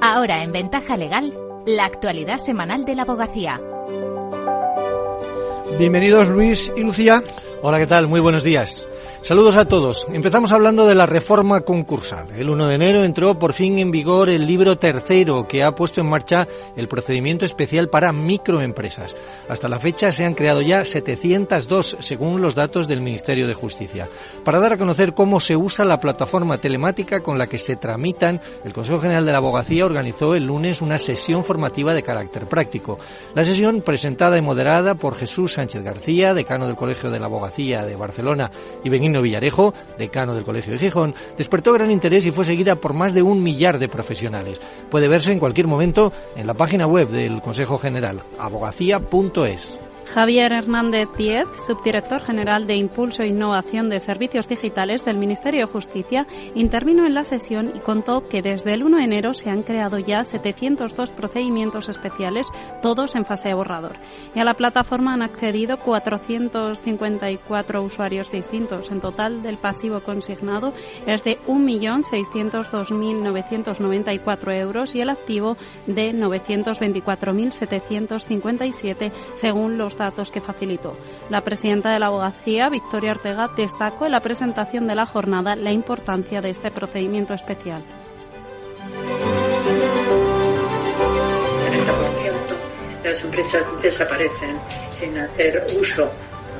Ahora en Ventaja Legal, la actualidad semanal de la abogacía. Bienvenidos Luis y Lucía. Hola, ¿qué tal? Muy buenos días. Saludos a todos. Empezamos hablando de la reforma concursal. El 1 de enero entró por fin en vigor el libro tercero que ha puesto en marcha el procedimiento especial para microempresas. Hasta la fecha se han creado ya 702 según los datos del Ministerio de Justicia. Para dar a conocer cómo se usa la plataforma telemática con la que se tramitan, el Consejo General de la Abogacía organizó el lunes una sesión formativa de carácter práctico. La sesión, presentada y moderada por Jesús Sánchez García, decano del Colegio de la Abogacía de Barcelona, y Benigno Villarejo, decano del Colegio de Gijón, despertó gran interés y fue seguida por más de un millar de profesionales. Puede verse en cualquier momento en la página web del Consejo General, abogacía.es. Javier Hernández Diez, subdirector general de Impulso e Innovación de Servicios Digitales del Ministerio de Justicia, intervino en la sesión y contó que desde el 1 de enero se han creado ya 702 procedimientos especiales, todos en fase de borrador. Y a la plataforma han accedido 454 usuarios distintos. En total, del pasivo consignado es de 1.602.994 euros y el activo de 924.757 según los datos que facilitó. La presidenta de la abogacía, Victoria Ortega, destacó en la presentación de la jornada la importancia de este procedimiento especial. de las empresas desaparecen sin hacer uso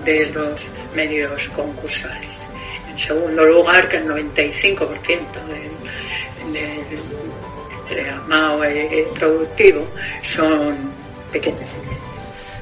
de los medios concursales. En segundo lugar, que el 95% del, del productivo son pequeñas empresas.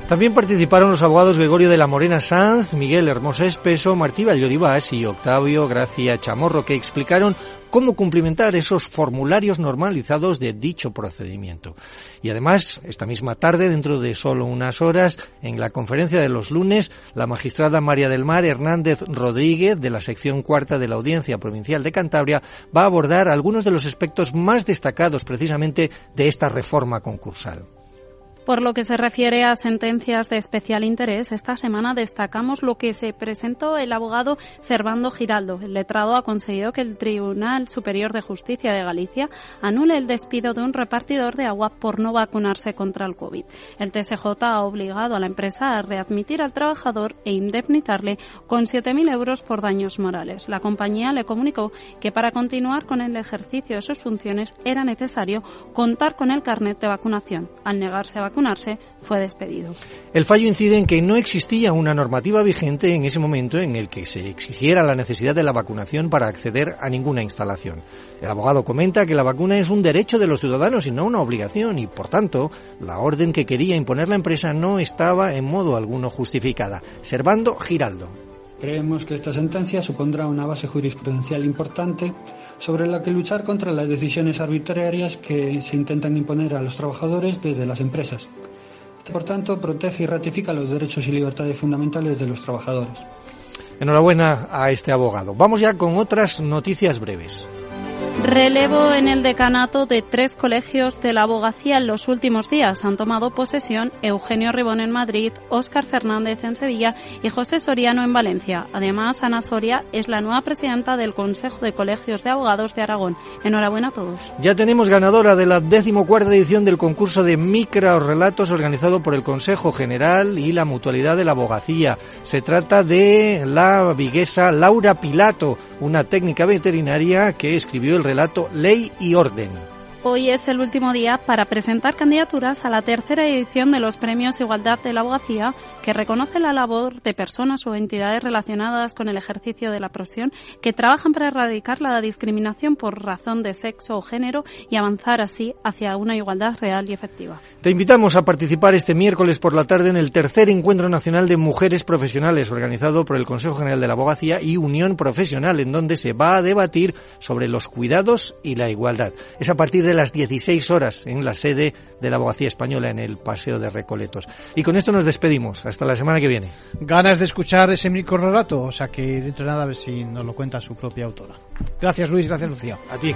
También participaron los abogados Gregorio de la Morena Sanz, Miguel Hermosa Espeso, Martí Valloribás y Octavio Gracia Chamorro, que explicaron cómo cumplimentar esos formularios normalizados de dicho procedimiento. Y además, esta misma tarde, dentro de solo unas horas, en la conferencia de los lunes, la magistrada María del Mar Hernández Rodríguez, de la sección cuarta de la Audiencia Provincial de Cantabria, va a abordar algunos de los aspectos más destacados precisamente de esta reforma concursal. Por lo que se refiere a sentencias de especial interés, esta semana destacamos lo que se presentó el abogado Servando Giraldo. El letrado ha conseguido que el Tribunal Superior de Justicia de Galicia anule el despido de un repartidor de agua por no vacunarse contra el COVID. El TSJ ha obligado a la empresa a readmitir al trabajador e indemnizarle con 7.000 euros por daños morales. La compañía le comunicó que para continuar con el ejercicio de sus funciones era necesario contar con el carnet de vacunación. Al negarse a vacunarse, fue despedido. El fallo incide en que no existía una normativa vigente en ese momento en el que se exigiera la necesidad de la vacunación para acceder a ninguna instalación. El abogado comenta que la vacuna es un derecho de los ciudadanos y no una obligación y, por tanto, la orden que quería imponer la empresa no estaba en modo alguno justificada. Servando Giraldo. Creemos que esta sentencia supondrá una base jurisprudencial importante sobre la que luchar contra las decisiones arbitrarias que se intentan imponer a los trabajadores desde las empresas. Por tanto, protege y ratifica los derechos y libertades fundamentales de los trabajadores. Enhorabuena a este abogado. Vamos ya con otras noticias breves. Relevo en el decanato de tres colegios de la abogacía en los últimos días. Han tomado posesión Eugenio Ribón en Madrid, Óscar Fernández en Sevilla y José Soriano en Valencia. Además, Ana Soria es la nueva presidenta del Consejo de Colegios de Abogados de Aragón. Enhorabuena a todos. Ya tenemos ganadora de la decimocuarta edición del concurso de microrelatos organizado por el Consejo General y la Mutualidad de la Abogacía. Se trata de la viguesa Laura Pilato, una técnica veterinaria que escribió el relato Ley y Orden. Hoy es el último día para presentar candidaturas a la tercera edición de los Premios Igualdad de la Abogacía, que reconoce la labor de personas o entidades relacionadas con el ejercicio de la profesión que trabajan para erradicar la discriminación por razón de sexo o género y avanzar así hacia una igualdad real y efectiva. Te invitamos a participar este miércoles por la tarde en el tercer Encuentro Nacional de Mujeres Profesionales, organizado por el Consejo General de la Abogacía y Unión Profesional, en donde se va a debatir sobre los cuidados y la igualdad. Es a partir de las 16 horas en la sede de la Abogacía Española en el Paseo de Recoletos. Y con esto nos despedimos. Hasta la semana que viene. Ganas de escuchar ese micro relato, o sea que dentro de nada a ver si nos lo cuenta su propia autora. Gracias Luis, gracias Lucía. A ti.